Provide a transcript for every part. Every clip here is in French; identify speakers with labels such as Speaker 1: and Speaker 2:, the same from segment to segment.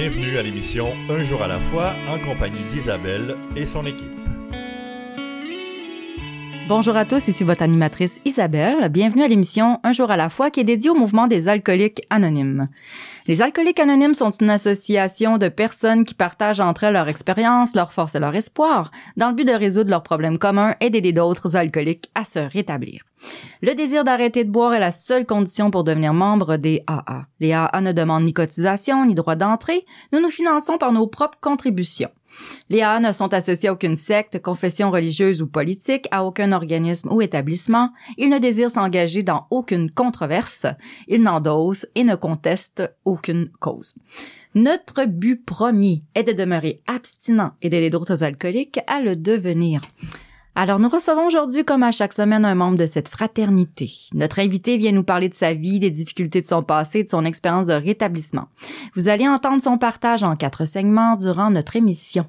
Speaker 1: Bienvenue à l'émission Un jour à la fois en compagnie d'Isabelle et son équipe.
Speaker 2: Bonjour à tous, ici votre animatrice Isabelle. Bienvenue à l'émission Un jour à la fois qui est dédiée au mouvement des alcooliques anonymes. Les alcooliques anonymes sont une association de personnes qui partagent entre elles leur expérience, leur force et leur espoir dans le but de résoudre leurs problèmes communs et d'aider d'autres alcooliques à se rétablir. Le désir d'arrêter de boire est la seule condition pour devenir membre des AA. Les AA ne demandent ni cotisation ni droit d'entrée. Nous nous finançons par nos propres contributions. Les AA ne sont associés à aucune secte, confession religieuse ou politique, à aucun organisme ou établissement. Ils ne désirent s'engager dans aucune controverse. Ils n'endossent et ne contestent aucune cause. Notre but premier est de demeurer abstinent et d'aider d'autres alcooliques à le devenir. Alors, nous recevons aujourd'hui, comme à chaque semaine, un membre de cette fraternité. Notre invité vient nous parler de sa vie, des difficultés de son passé, de son expérience de rétablissement. Vous allez entendre son partage en quatre segments durant notre émission.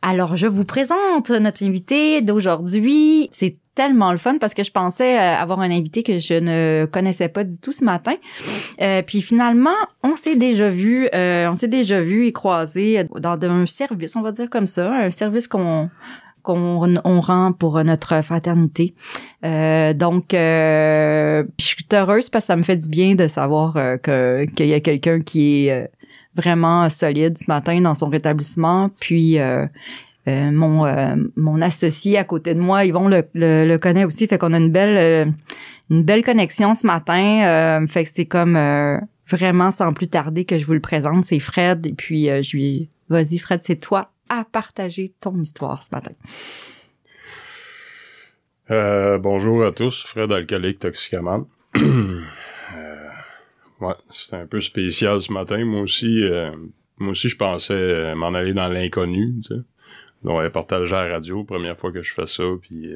Speaker 2: Alors, je vous présente notre invité d'aujourd'hui. C'est tellement le fun parce que je pensais euh, avoir un invité que je ne connaissais pas du tout ce matin. Euh, puis finalement, on s'est déjà vu, euh, on s'est déjà vu et croisé dans un service, on va dire comme ça, un service qu'on qu'on on rend pour notre fraternité. Euh, donc, euh, je suis heureuse parce que ça me fait du bien de savoir euh, qu'il y a quelqu'un qui est vraiment solide ce matin dans son rétablissement. Puis mon mon associé à côté de moi, Yvon le, le, le connaît aussi, fait qu'on a une belle une belle connexion ce matin. fait que c'est comme vraiment sans plus tarder que je vous le présente, c'est Fred. Et puis je lui vas-y Fred, c'est toi à partager ton histoire ce matin.
Speaker 3: Euh, bonjour à tous, Fred Alcoolique Toxicamane. euh, ouais, c'était un peu spécial ce matin. Moi aussi, euh, moi aussi, je pensais euh, m'en aller dans l'inconnu. Donc, partager à la radio, première fois que je fais ça, puis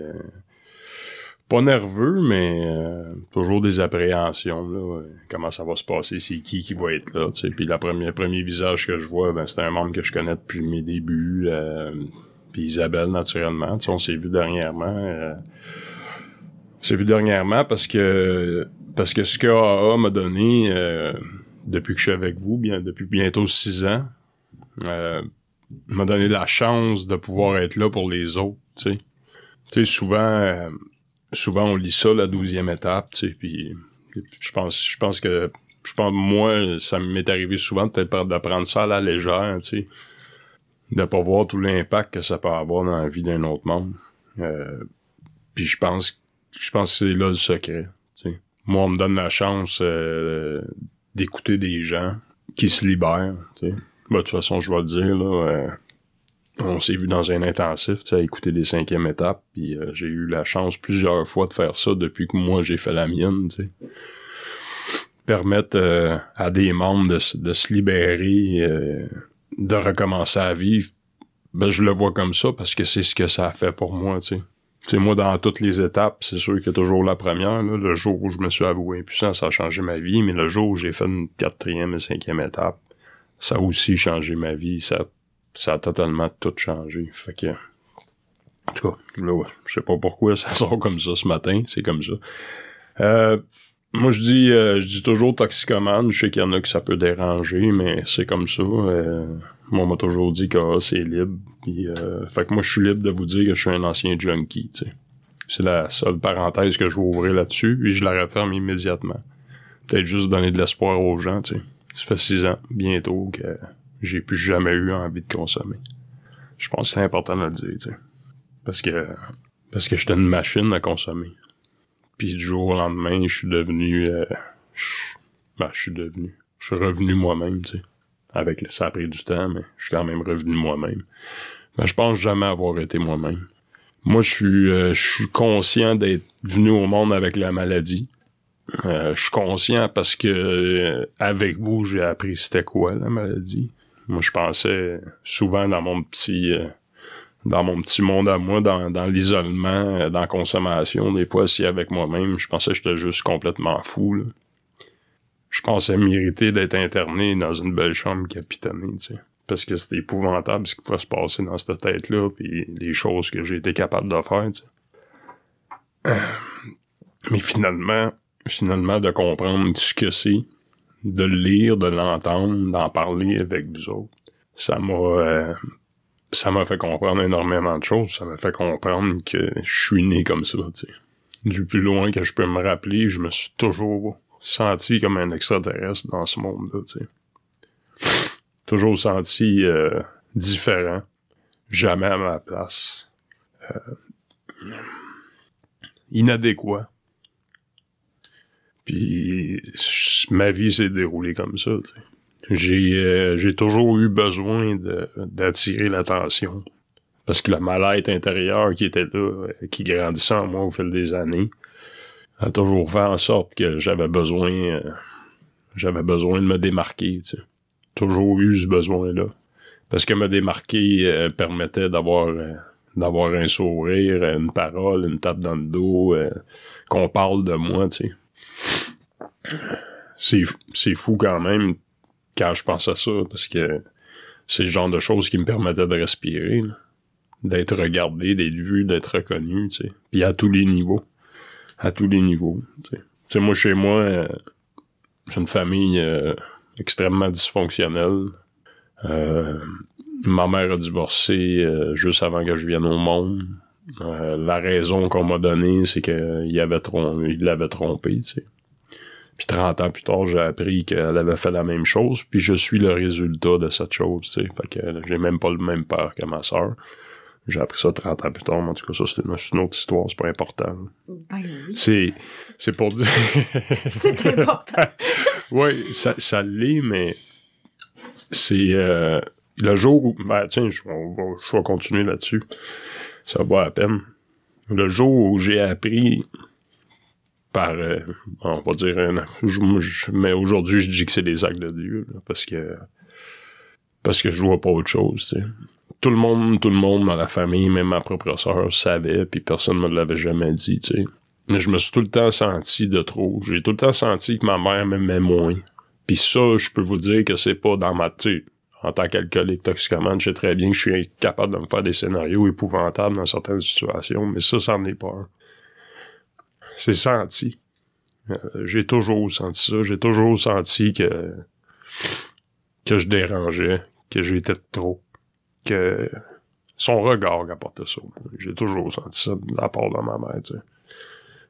Speaker 3: pas nerveux, mais euh, toujours des appréhensions. Là, euh, comment ça va se passer, c'est qui qui va être là. sais Puis la première premier visage que je vois, ben, c'est un membre que je connais depuis mes débuts. Euh, puis Isabelle, naturellement. sais on s'est vu dernièrement. Euh, s'est vu dernièrement parce que parce que ce que AA m'a donné depuis que je suis avec vous, bien depuis bientôt six ans, m'a donné la chance de pouvoir être là pour les autres. Tu sais, souvent souvent on lit ça la douzième étape, tu sais, puis je pense, je pense que je pense moi, ça m'est arrivé souvent peut-être d'apprendre ça à la légère, tu sais, de pas voir tout l'impact que ça peut avoir dans la vie d'un autre monde. Euh, puis je pense, je pense que c'est là le secret. Tu sais. Moi, on me donne la chance euh, d'écouter des gens qui se libèrent. Tu sais. Bah, de toute façon, je vais le dire là. Euh, on s'est vu dans un intensif, tu sais, écouter les cinquièmes étapes, puis euh, j'ai eu la chance plusieurs fois de faire ça depuis que moi j'ai fait la mienne, tu sais. Permettre euh, à des membres de, se libérer, euh, de recommencer à vivre, ben je le vois comme ça parce que c'est ce que ça a fait pour moi, tu sais. Tu moi, dans toutes les étapes, c'est sûr que toujours la première, le jour où je me suis avoué impuissant, ça a changé ma vie, mais le jour où j'ai fait une quatrième et cinquième étape, ça a aussi changé ma vie, ça ça a totalement tout changé. Fait que, en tout cas, là, je sais pas pourquoi ça sort comme ça ce matin, c'est comme ça. Euh, moi, je dis, euh, je dis toujours toxicomane. Je sais qu'il y en a que ça peut déranger, mais c'est comme ça. Euh, moi, on m'a toujours dit que ah, c'est libre. Puis, euh, fait que moi, je suis libre de vous dire que je suis un ancien junkie. C'est la seule parenthèse que je vais ouvrir là-dessus, et je la referme immédiatement. Peut-être juste donner de l'espoir aux gens. sais. Ça fait six ans, bientôt, que j'ai plus jamais eu envie de consommer. Je pense que c'est important de le dire, tu sais. Parce que parce que j'étais une machine à consommer. Puis du jour au lendemain, je suis devenu euh, je, ben, je suis devenu. Je suis revenu moi-même, tu sais. Avec ça a pris du temps, mais je suis quand même revenu moi-même. Mais je pense jamais avoir été moi-même. Moi, je suis euh, je suis conscient d'être venu au monde avec la maladie. Euh, je suis conscient parce que avec vous, j'ai appris c'était quoi la maladie. Moi, je pensais souvent dans mon petit euh, dans mon petit monde à moi, dans, dans l'isolement, euh, dans la consommation, des fois, si avec moi-même, je pensais que j'étais juste complètement fou. Je pensais mériter d'être interné dans une belle chambre capitonnée, tu sais. Parce que c'était épouvantable ce qui pouvait se passer dans cette tête-là, puis les choses que j'ai été capable de faire, tu sais. Mais finalement, finalement, de comprendre ce que c'est, de le lire, de l'entendre, d'en parler avec vous autres, ça m'a euh, ça m'a fait comprendre énormément de choses. Ça m'a fait comprendre que je suis né comme ça. Du plus loin que je peux me rappeler, je me suis toujours senti comme un extraterrestre dans ce monde-là. Toujours senti euh, différent. Jamais à ma place. Euh, inadéquat. Puis ma vie s'est déroulée comme ça. J'ai euh, j'ai toujours eu besoin d'attirer l'attention. Parce que le mal-être intérieur qui était là, euh, qui grandissait en moi au fil des années, a toujours fait en sorte que j'avais besoin euh, j'avais besoin de me démarquer. Tu sais. Toujours eu ce besoin-là. Parce que me démarquer permettait d'avoir d'avoir un sourire, une parole, une tape dans le dos, qu'on parle de moi, tu. C'est fou quand même quand je pense à ça, parce que c'est le genre de choses qui me permettaient de respirer, d'être regardé, d'être vu, d'être reconnu, tu sais. Puis à tous les niveaux. À tous les niveaux, tu sais. moi, chez moi, euh, j'ai une famille euh, extrêmement dysfonctionnelle. Euh, ma mère a divorcé juste avant que je vienne au monde. La raison qu'on m'a donnée, c'est qu'il avait il l'avait trompé, tu sais. Puis 30 ans plus tard, j'ai appris qu'elle avait fait la même chose, puis je suis le résultat de cette chose, tu sais. Fait que j'ai même pas le même père que ma sœur. J'ai appris ça 30 ans plus tard, mais en tout cas, ça, c'est une, autre histoire, c'est pas important.
Speaker 2: Ben oui.
Speaker 3: C'est, c'est pour dire...
Speaker 2: c'est important.
Speaker 3: oui, ça, ça l'est, mais c'est euh, le jour où... Ben, tiens, je, je vais continuer là-dessus. Ça va à peine. Le jour où j'ai appris par, euh, on va dire, mais aujourd'hui, je dis que c'est des actes de Dieu, parce que parce que je vois pas autre chose, Tout le monde, tout le monde dans la famille, même ma propre soeur, savait, puis personne me l'avait jamais dit, tu sais. Mais je me suis tout le temps senti de trop. J'ai tout le temps senti que ma mère m'aimait moins. Puis ça, je peux vous dire que c'est pas dans ma tête. En tant qu'alcoolique toxicomane, je sais très bien que je suis capable de me faire des scénarios épouvantables dans certaines situations, mais ça, ça en est pas c'est senti. Euh, j'ai toujours senti ça. J'ai toujours senti que que je dérangeais, que j'étais trop, que son regard apportait ça. J'ai toujours senti ça de la part de ma mère, tu sais.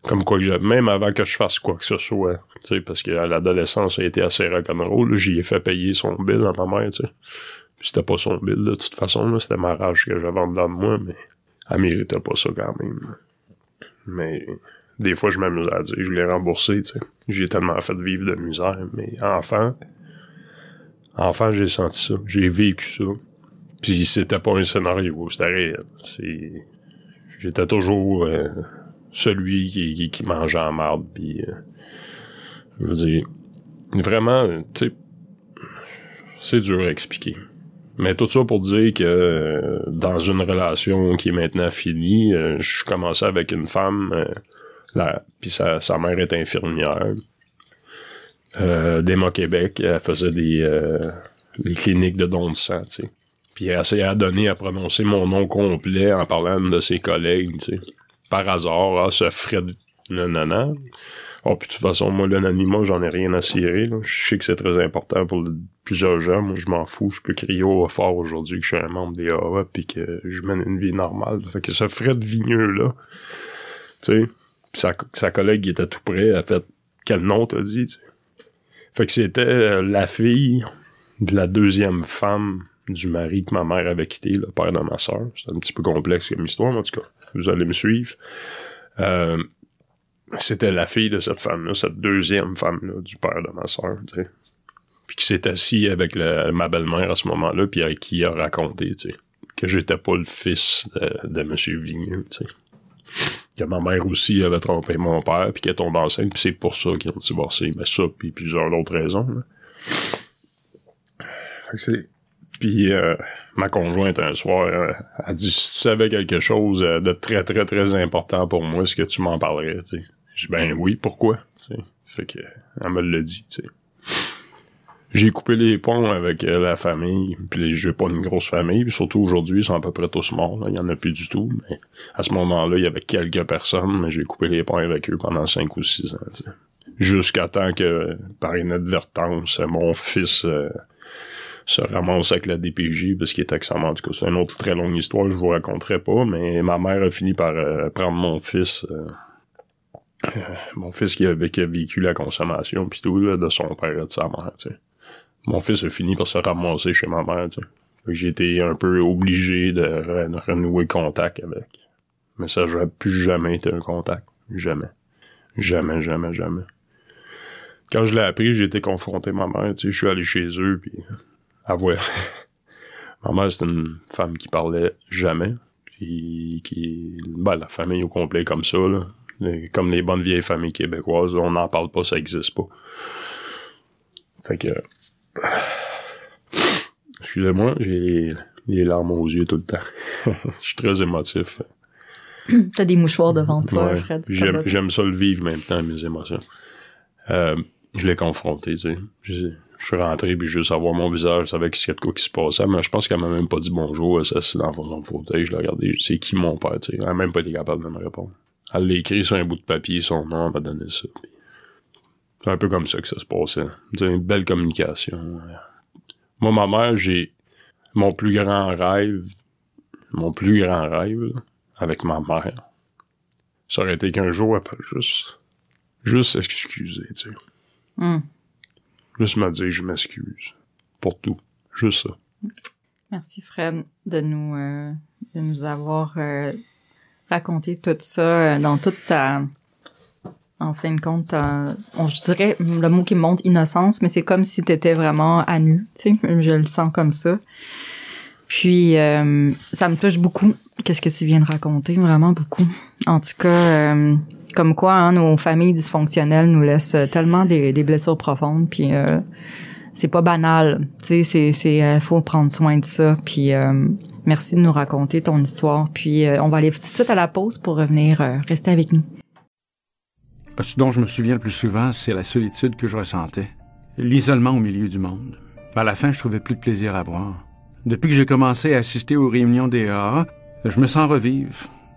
Speaker 3: Comme quoi que même avant que je fasse quoi que ce soit, tu sais, parce qu'à l'adolescence, a été assez rock'n'roll, j'y ai fait payer son bill à ma mère, tu sais. C'était pas son bill, de toute façon, c'était ma rage que j'avais en dedans de moi, mais elle méritait pas ça quand même. Mais des fois, je m'amuse à dire, je l'ai remboursé, tu sais. J'ai tellement fait vivre de misère, mais enfant, enfant, j'ai senti ça. J'ai vécu ça. Puis c'était pas un scénario, c'était réel. J'étais toujours euh, celui qui, qui, mangeait en marde, puis... Euh, je veux dire, vraiment, tu sais, c'est dur à expliquer. Mais tout ça pour dire que euh, dans une relation qui est maintenant finie, je commençais avec une femme puis sa, sa mère est infirmière. Euh, Démo Québec, elle faisait des, euh, cliniques de dons de sang, tu sais. Puis elle essayait donner à prononcer mon nom complet en parlant de ses collègues, tu sais. Par hasard, ah, ce Fred non. Oh, puis de toute façon, moi, l'anonymat, j'en ai rien à cirer. Là. Je sais que c'est très important pour plusieurs gens. Moi, je m'en fous. Je peux crier au fort aujourd'hui que je suis un membre des AA puis que je mène une vie normale. Fait que ce Fred Vigneux-là, tu sais, sa, sa collègue était tout près a fait quel nom t'as dit fait que c'était euh, la fille de la deuxième femme du mari que ma mère avait quitté le père de ma soeur c'est un petit peu complexe comme histoire en tout cas vous allez me suivre euh, c'était la fille de cette femme-là, cette deuxième femme-là du père de ma soeur, tu sais. Puis qui s'est assis avec ma belle-mère à ce moment-là, puis qui a raconté, tu sais, que j'étais pas le fils de, Monsieur Vigneux, tu sais que ma mère aussi avait trompé mon père, puis qu'elle tombe enceinte, puis c'est pour ça qu'ils ont divorcé. Mais ça, puis plusieurs autres raisons. Puis euh, ma conjointe, un soir, euh, a dit, si tu savais quelque chose euh, de très, très, très important pour moi, est-ce que tu m'en parlerais? J'ai dit, ben oui, pourquoi? Fait que, elle me l'a dit, j'ai coupé les ponts avec euh, la famille, puis j'ai pas une grosse famille, puis surtout aujourd'hui, ils sont à peu près tous morts, il y en a plus du tout, mais à ce moment-là, il y avait quelques personnes, mais j'ai coupé les ponts avec eux pendant cinq ou six ans, Jusqu'à temps que, par inadvertance, mon fils euh, se ramasse avec la DPJ parce qu'il est. En tout cas, c'est une autre très longue histoire, je vous raconterai pas, mais ma mère a fini par euh, prendre mon fils... Euh, mon fils qui avait, qui a vécu la consommation puis tout là, de son père et de sa mère. Mon fils a fini par se ramasser chez ma mère. J'ai été un peu obligé de renouer contact avec. Mais ça n'a plus jamais été un contact. Jamais. Jamais, jamais, jamais. Quand je l'ai appris, j'ai été confronté à ma mère, tu sais, je suis allé chez eux, puis à voir. ma mère, c'est une femme qui parlait jamais, puis qui... Ben, la famille au complet comme ça, là. Comme les bonnes vieilles familles québécoises, on n'en parle pas, ça existe pas. Fait que... Excusez-moi, j'ai les larmes aux yeux tout le temps. Je suis très émotif.
Speaker 2: T'as des mouchoirs devant toi, Fred.
Speaker 3: J'aime ça le vivre même temps, mes émotions. Euh, je l'ai confronté, tu sais. Je, suis rentré, puis juste avoir mon visage, je savais qu'il y a de quoi qui se passait, mais je pense qu'elle m'a même pas dit bonjour, ça c'est dans son fauteuil, je l'ai regardé, c'est qui mon père, tu sais? Elle a même pas été capable de me répondre. Elle l'a écrit sur un bout de papier, son nom, elle m'a donné ça. C'est un peu comme ça que ça se passait. C'est une belle communication. Moi, ma mère, j'ai mon plus grand rêve, mon plus grand rêve, avec ma mère, ça aurait été qu'un jour, elle fasse juste, juste s'excuser, tu sais.
Speaker 2: Hmm.
Speaker 3: Juste me dire, je m'excuse. Pour tout. Juste ça.
Speaker 2: Merci, Fred, de nous, euh, de nous avoir euh, raconté tout ça euh, dans toute ta, en fin de compte, on, je dirais le mot qui me montre innocence, mais c'est comme si t'étais vraiment à nu, tu sais, je le sens comme ça. Puis euh, ça me touche beaucoup. Qu'est-ce que tu viens de raconter, vraiment beaucoup. En tout cas, euh, comme quoi, hein, nos familles dysfonctionnelles nous laissent tellement des, blessures profondes. Puis euh, c'est pas banal, tu sais, c'est c'est faut prendre soin de ça. Puis merci de nous raconter ton histoire. Puis on va aller tout de suite à la pause pour revenir rester avec nous.
Speaker 4: Ce dont je me souviens le plus souvent, c'est la solitude que je ressentais, l'isolement au milieu du monde. À la fin, je trouvais plus de plaisir à boire. Depuis que j'ai commencé à assister aux réunions des AA, je me sens revivre.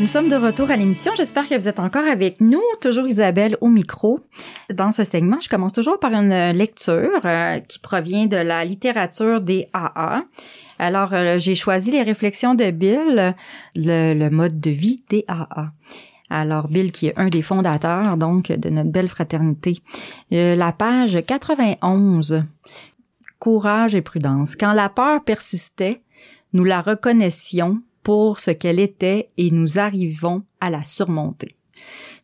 Speaker 2: Nous sommes de retour à l'émission. J'espère que vous êtes encore avec nous. Toujours Isabelle au micro. Dans ce segment, je commence toujours par une lecture euh, qui provient de la littérature des AA. Alors, euh, j'ai choisi les réflexions de Bill, le, mode de vie des AA. Alors, Bill, qui est un des fondateurs, donc, de notre belle fraternité. Euh, la page 91 courage et prudence. Quand la peur persistait, nous la reconnaissions pour ce qu'elle était et nous arrivons à la surmonter.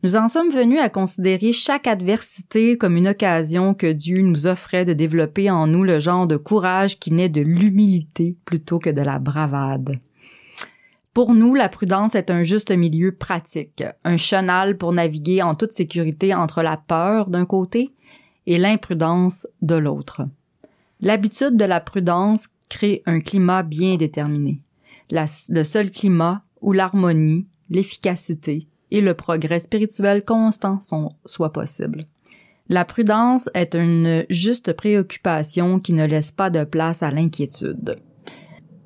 Speaker 2: Nous en sommes venus à considérer chaque adversité comme une occasion que Dieu nous offrait de développer en nous le genre de courage qui naît de l'humilité plutôt que de la bravade. Pour nous, la prudence est un juste milieu pratique, un chenal pour naviguer en toute sécurité entre la peur d'un côté et l'imprudence de l'autre. L'habitude de la prudence crée un climat bien déterminé, le seul climat où l'harmonie, l'efficacité et le progrès spirituel constant sont, soient possibles. La prudence est une juste préoccupation qui ne laisse pas de place à l'inquiétude.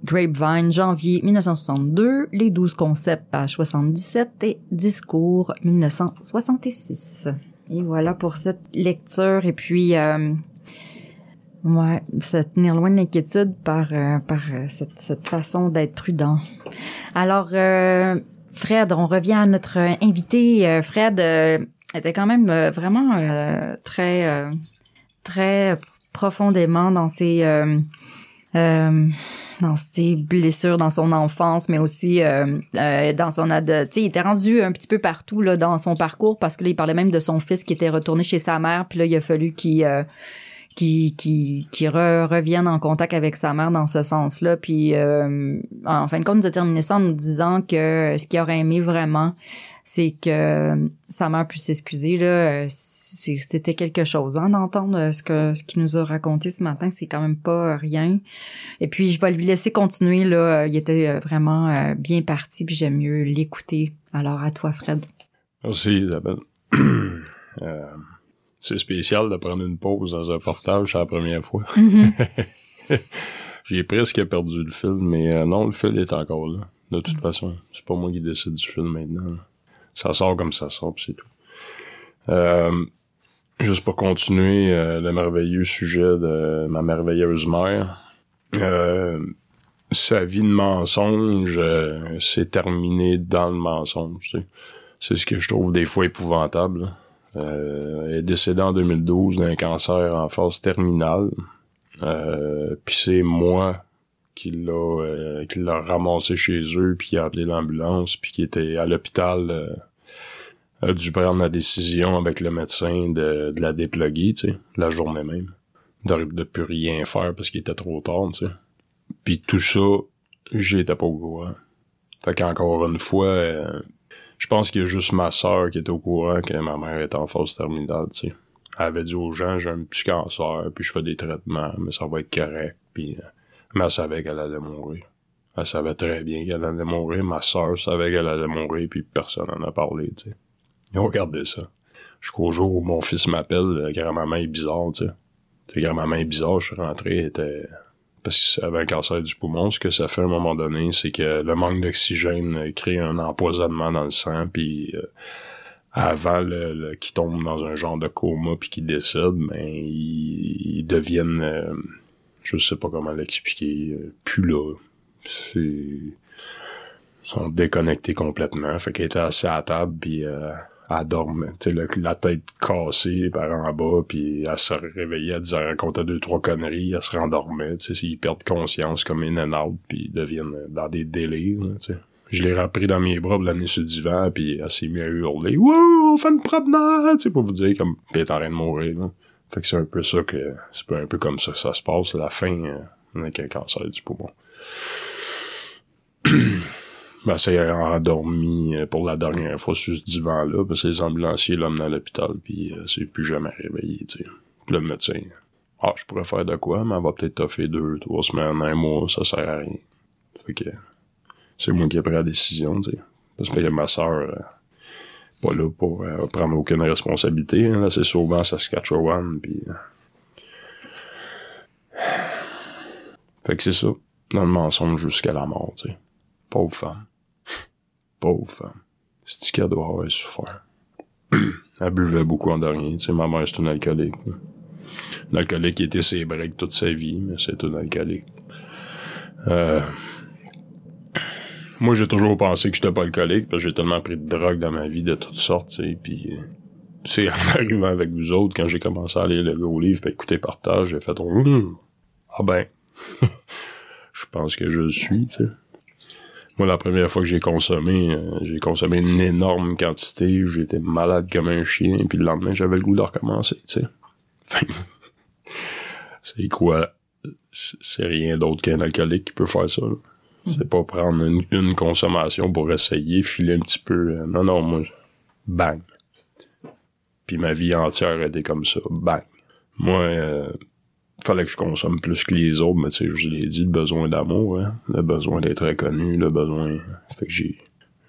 Speaker 2: Grapevine, janvier 1962, les 12 concepts, page 77 et discours 1966. Et voilà pour cette lecture. Et puis, euh, Ouais, se tenir loin de l'inquiétude par euh, par euh, cette, cette façon d'être prudent. Alors euh, Fred, on revient à notre invité. Fred était quand même vraiment très très profondément dans ses dans ses blessures dans son enfance, mais aussi dans son ad. il était rendu un petit peu partout là dans son parcours parce que là, il parlait même de son fils qui était retourné chez sa mère, puis là il a fallu qu'il qui qui qui revienne en contact avec sa mère dans ce sens-là. Puis euh, en fin de compte, nous a terminé ça en nous disant que ce qu'il aurait aimé vraiment, c'est que sa mère puisse s'excuser là. C'était quelque chose hein, d'entendre ce que ce qu'il nous a raconté ce matin. C'est quand même pas rien. Et puis je vais lui laisser continuer là. Il était vraiment bien parti. Puis j'aime mieux l'écouter. Alors à toi, Fred.
Speaker 3: Merci, Isabelle. euh c'est spécial de prendre une pause dans un portage, c'est la première fois. Mhm. J'ai presque perdu le film, mais euh, non, le film est encore là. De toute façon, c'est pas moi qui décide du film maintenant. Ça sort comme ça sort, c'est tout. Euh, juste pour continuer euh, le merveilleux sujet de ma merveilleuse mère. sa vie de mensonge s'est terminée dans le mensonge. C'est ce que je trouve des fois épouvantable. Euh, est décédée en 2012 d'un cancer en phase terminale. Euh, puis c'est moi qui l'a euh, qui l'a ramassé chez eux puis qui a appelé l'ambulance puis qui était à l'hôpital euh, a dû prendre la décision avec le médecin de, de la déploguer, tu sais, la journée même. De, de plus rien faire parce qu'il était trop tard, tu sais. Puis tout ça, j'étais pas au courant. Fait qu'encore une fois, euh, je pense qu'il y a juste ma soeur qui était au courant que ma mère était en phase terminale, tu sais. Elle avait dit aux gens, j'ai un petit cancer, puis je fais des traitements, mais ça va être correct, puis... Euh, mais elle savait qu'elle allait mourir. Elle savait très bien qu'elle allait mourir. Ma soeur savait qu'elle allait mourir, puis personne n'en a parlé, tu sais. Et regardez ça. Jusqu'au jour où mon fils m'appelle, grand-maman est bizarre, tu sais. Tu sais, grand-maman est bizarre, je suis rentré, elle était parce que avait un cancer du poumon, ce que ça fait à un moment donné, c'est que le manque d'oxygène crée un empoisonnement dans le sang, puis euh, avant le, qu'il tombe dans un genre de coma puis qu'il décède, ben ils, deviennent, euh, je sais pas comment l'expliquer, euh, plus là. Ils sont déconnectés complètement. Fait qu'elle était assez à table puis elle dormait, tu sais, la, tête cassée par en bas, puis elle se réveillait, elle disait, racontait deux, trois conneries, elle se rendormait, tu sais, ils perdent conscience comme in and out, puis ils deviennent dans des délires, tu sais. Je l'ai repris dans mes bras, l'amener sur le divan, puis elle s'est mise à hurler, « Wouh, on fait une promenade! » tu sais, pour vous dire, comme, pis elle est en train de mourir, là. Fait que c'est un peu ça que, c'est un peu comme ça que ça se passe, la fin, euh, avec un cancer du poumon. Ben, c'est endormi euh, pour la dernière fois sur ce divan-là, parce que les ambulanciers l'ont à l'hôpital, puis euh, c'est plus jamais réveillé, tu sais. Puis le médecin, ah, je pourrais faire de quoi, mais elle va peut-être fait deux, trois semaines, un mois, ça sert à rien. Fait que c'est moi qui ai pris la décision, tu sais. Parce que ma soeur, euh, pas là pour euh, prendre aucune responsabilité, hein, là, c'est souvent Saskatchewan, puis... Fait que c'est ça, dans le mensonge jusqu'à la mort, tu sais. Pauvre femme. Pauvre femme. C'est qu'elle doit avoir souffert. elle buvait beaucoup en dernier. Tu sais, ma mère, c'est une alcoolique. Une alcoolique qui était ses breaks toute sa vie, mais c'est une alcoolique. Euh... Moi, j'ai toujours pensé que j'étais pas alcoolique, parce que j'ai tellement pris de drogue dans ma vie de toutes sortes, tu sais, puis... C'est en arrivant avec vous autres, quand j'ai commencé à lire le gros livre, puis écouter partage, j'ai fait hum, Ah ben... je pense que je le suis, tu sais. Moi, la première fois que j'ai consommé, euh, j'ai consommé une énorme quantité, j'étais malade comme un chien, puis le lendemain, j'avais le goût de recommencer, tu sais. c'est quoi? C'est rien d'autre qu'un alcoolique qui peut faire ça. C'est pas prendre une, consommation pour essayer, filer un petit peu. Euh, non, non, moi, bang. Puis ma vie entière était comme ça, bang. Moi, euh, fallait que je consomme plus que les autres, mais tu sais, je l'ai dit, le besoin d'amour, hein, le besoin d'être reconnu, le besoin... Fait que j'ai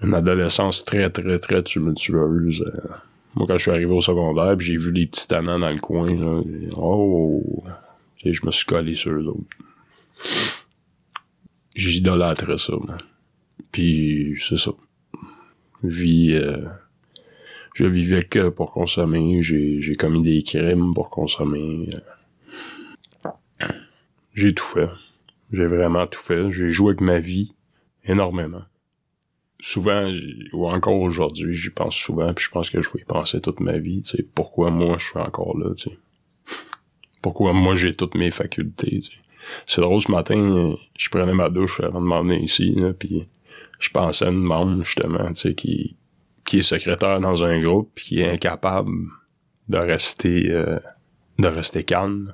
Speaker 3: une adolescence très, très, très tumultueuse. Euh. Moi, quand je suis arrivé au secondaire, j'ai vu les petits tannants dans le coin, là, oh! Et je me suis collé sur eux autres. J'idolâtrais ça, man. Puis, c'est ça. Vie... Euh, je vivais que pour consommer, j'ai commis des crimes pour consommer... Euh. J'ai tout fait. J'ai vraiment tout fait. J'ai joué avec ma vie énormément. Souvent, ou encore aujourd'hui, j'y pense souvent, puis je pense que je vais y penser toute ma vie, tu sais, pourquoi moi je suis encore là, tu sais? Pourquoi moi j'ai toutes mes facultés. C'est drôle, ce matin, je prenais ma douche avant de m'emmener ici, là, puis je pensais à une membre, justement, tu sais, qui, qui est secrétaire dans un groupe, puis qui est incapable de rester, euh, de rester calme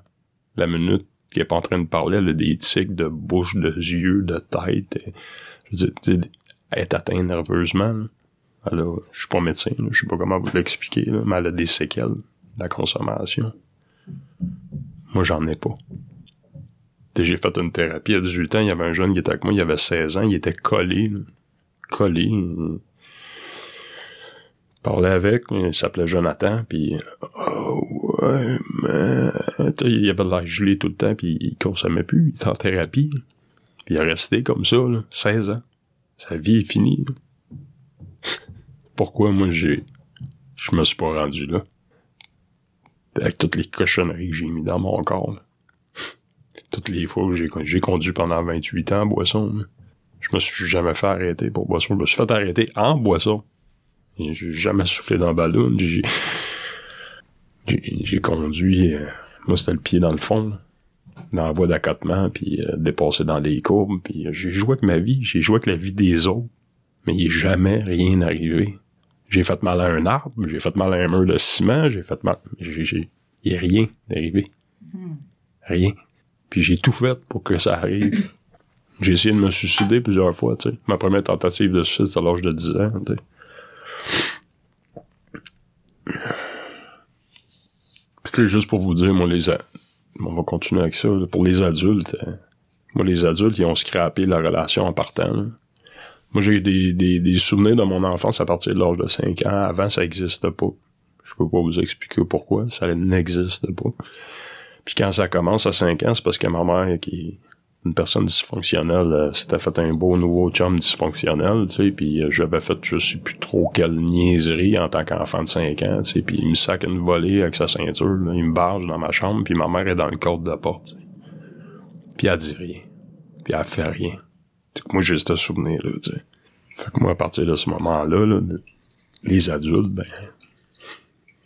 Speaker 3: La minute qu'il est pas en train de parler, a des tics de bouche, de yeux, de tête. Je veux dire, elle est atteinte nerveusement. Là. Elle je suis pas médecin, là, je sais pas comment vous l'expliquer, là, mais elle a des séquelles de la consommation. Moi, j'en ai pas. J'ai fait une thérapie à 18 ans, il y avait un jeune qui était avec moi, il avait 16 ans, il était collé. là. Collé. Il parlait avec, il s'appelait Jonathan, puis oh ouais, mais il avait l'air gelé tout le temps, puis il consommait plus, il était en thérapie. Puis il est resté comme ça, là, 16 ans. Sa vie est finie. Pourquoi moi j'ai je me suis pas rendu là? Avec toutes les cochonneries que j'ai mis dans mon corps. là. Toutes les fois que j'ai j'ai conduit pendant 28 ans en boisson. là. Je me suis jamais fait arrêter pour boisson. Je me suis fait arrêter en boisson. J'ai jamais soufflé dans le ballon. J'ai conduit. euh, moi, c'était le pied dans le fond. là, dans la voie d'accotement, puis euh, dépassé dans les courbes. Puis euh, j'ai joué avec ma vie. J'ai joué avec la vie des autres. Mais il est jamais rien arrivé. J'ai fait mal à un arbre, j'ai fait mal à un mur de ciment, j'ai fait mal. J'ai, j'ai, il est rien arrivé. Rien. Puis j'ai tout fait pour que ça arrive. J'ai essayé de me suicider plusieurs fois, tu sais. Ma première tentative de suicide, c'est à l'âge de 10 ans, tu sais. Puis juste pour vous dire, moi, les... a- On va continuer avec ça. Pour les adultes, euh, moi, les adultes, ils ont scrappé la relation en partant. Moi, j'ai des, des, des souvenirs de mon enfance à partir de l'âge de 5 ans. Avant, ça n'existait pas. Je peux pas vous expliquer pourquoi. Ça n'existe pas. Puis quand ça commence à 5 ans, c'est parce que ma mère, qui une personne dysfonctionnelle, euh, s'était fait un beau nouveau chum dysfonctionnel, tu sais, puis euh, j'avais fait je sais plus trop quelle niaiserie en tant qu'enfant de 5 ans, tu sais, puis il me sac une volée avec sa ceinture, il me barge dans ma chambre, puis ma mère est dans le cadre de la porte. Puis elle dit rien. Puis elle fait rien. Moi, j'ai ce souvenir-là, tu sais. Fait que moi, à partir de ce moment-là, là, les adultes, ben,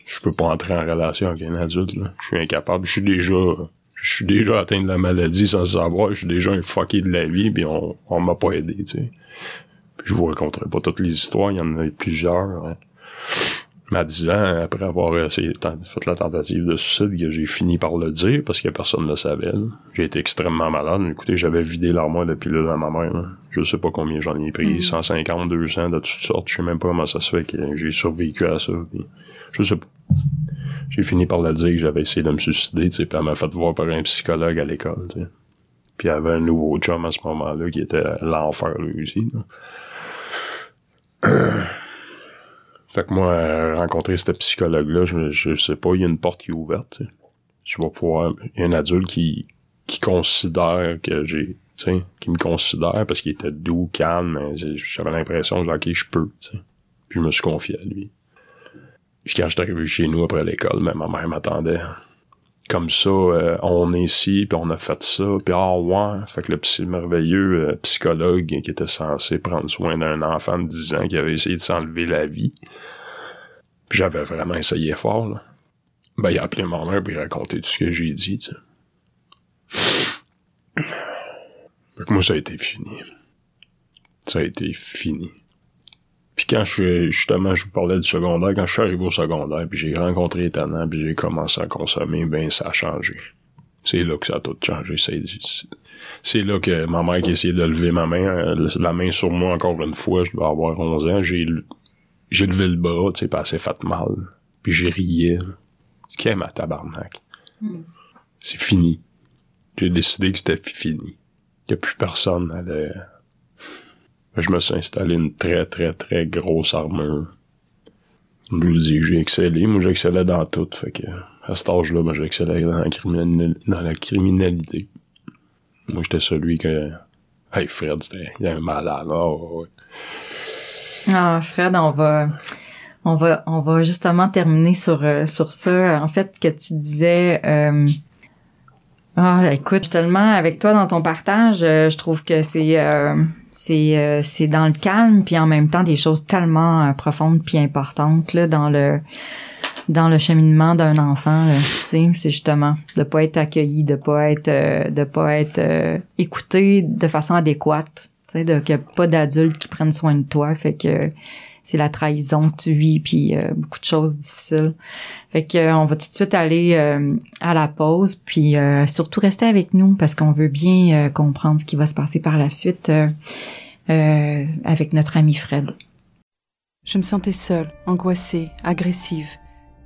Speaker 3: je peux pas entrer en relation avec un adulte, là. Je suis incapable. Je suis déjà, je suis déjà atteint de la maladie sans savoir. Je suis déjà un fucké de la vie, puis on, on m'a pas aidé, tu sais. Puis je vous raconterai pas toutes les histoires, il y en a plusieurs. hein. Mais à 10 ans, après avoir essayé, fait la tentative de suicide, que j'ai fini par le dire parce que personne ne le savait. là. J'ai été extrêmement malade. Écoutez, j'avais vidé l'armoire de pilules à ma mère. là. Je sais pas combien j'en ai pris. 150, 200 de toutes sortes. Je sais même pas comment ça se fait que j'ai survécu à ça. puis je sais pas. J'ai fini par le dire que j'avais essayé de me suicider, puis elle m'a fait voir par un psychologue à l'école. Puis il y avait un nouveau chum à ce moment-là qui était l'enfer lui aussi. là. Fait que moi, euh, rencontrer ce psychologue-là, je, je sais pas, il y a une porte qui est ouverte. tu sais. Je vais pouvoir. Il y a un adulte qui, qui considère que j'ai. qui me considère parce qu'il était doux, calme, j'avais l'impression que ok, je peux. Puis je me suis confié à lui. Puis quand je suis arrivé chez nous après l'école, ma mère m'attendait. Comme ça, euh, on est ici, puis on a fait ça, puis ah ouais. Fait que le psy merveilleux euh, psychologue qui était censé prendre soin d'un enfant de 10 ans qui avait essayé de s'enlever la vie. Puis j'avais vraiment essayé fort, là. Ben, il a appelé ma mère puis il a raconté tout ce que j'ai dit, tu sais. Fait que moi, ça a été fini. Ça a été fini. Puis quand je suis, justement, je vous parlais du secondaire, quand je suis arrivé au secondaire, puis j'ai rencontré Etana, puis j'ai commencé à consommer, ben ça a changé. C'est là que ça a tout changé. C'est, là que ma mère qui a essayé de lever ma main, euh, la main sur moi encore une fois, je dois avoir 11 ans, j'ai, j'ai levé le bras, tu sais, elle s'est fait mal. Puis j'ai rié. Ce qui est ma tabarnak. C'est fini. J'ai décidé que c'était fini. A plus personne allait... Je me suis installé une très, très, très grosse armure. Je vous le dis, j'ai excellé. Moi, j'excellais dans tout. Fait que, à cet âge-là, ben, j'excellais dans la, criminalité. Moi, j'étais celui que... Hey, Fred, c'était un malade. Oh, ouais.
Speaker 2: Ah, Fred, on va, on va, on va justement terminer sur euh, sur ça. En fait, que tu disais. euh, ah, écoute, tellement avec toi dans ton partage. euh, je trouve que c'est euh, c'est euh, c'est dans le calme, puis en même temps des choses tellement euh, profondes puis importantes là dans le dans le cheminement d'un enfant. c'est justement de pas être accueilli, de pas être euh, de pas être euh, écouté de façon adéquate. Tu sais, de a pas d'adultes qui prennent soin de toi, fait que c'est la trahison que tu vis puis euh, beaucoup de choses difficiles. Fait que euh, on va tout de suite aller euh, à la pause, puis euh, surtout rester avec nous parce qu'on veut bien comprendre ce qui va se passer par la suite avec notre ami Fred.
Speaker 5: Je me sentais seule, angoissée, agressive,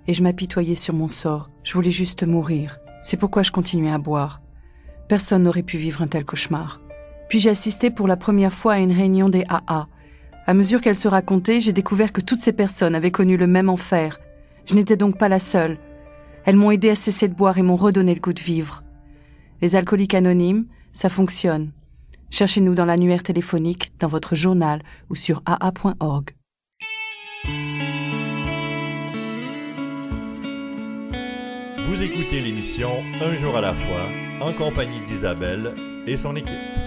Speaker 5: et je m'apitoyais sur mon sort. Je voulais juste mourir. C'est pourquoi je continuais à boire. Personne n'aurait pu vivre un tel cauchemar. Puis j'ai assisté pour la première fois à une réunion des AA. À mesure qu'elle se racontait, j'ai découvert que toutes ces personnes avaient connu le même enfer. Je n'étais donc pas la seule. Elles m'ont aidé à cesser de boire et m'ont redonné le goût de vivre. Les alcooliques anonymes, ça fonctionne. Cherchez-nous dans l'annuaire téléphonique, dans votre journal ou sur aa.org.
Speaker 1: Vous écoutez l'émission Un jour à la fois en compagnie d'Isabelle et son équipe.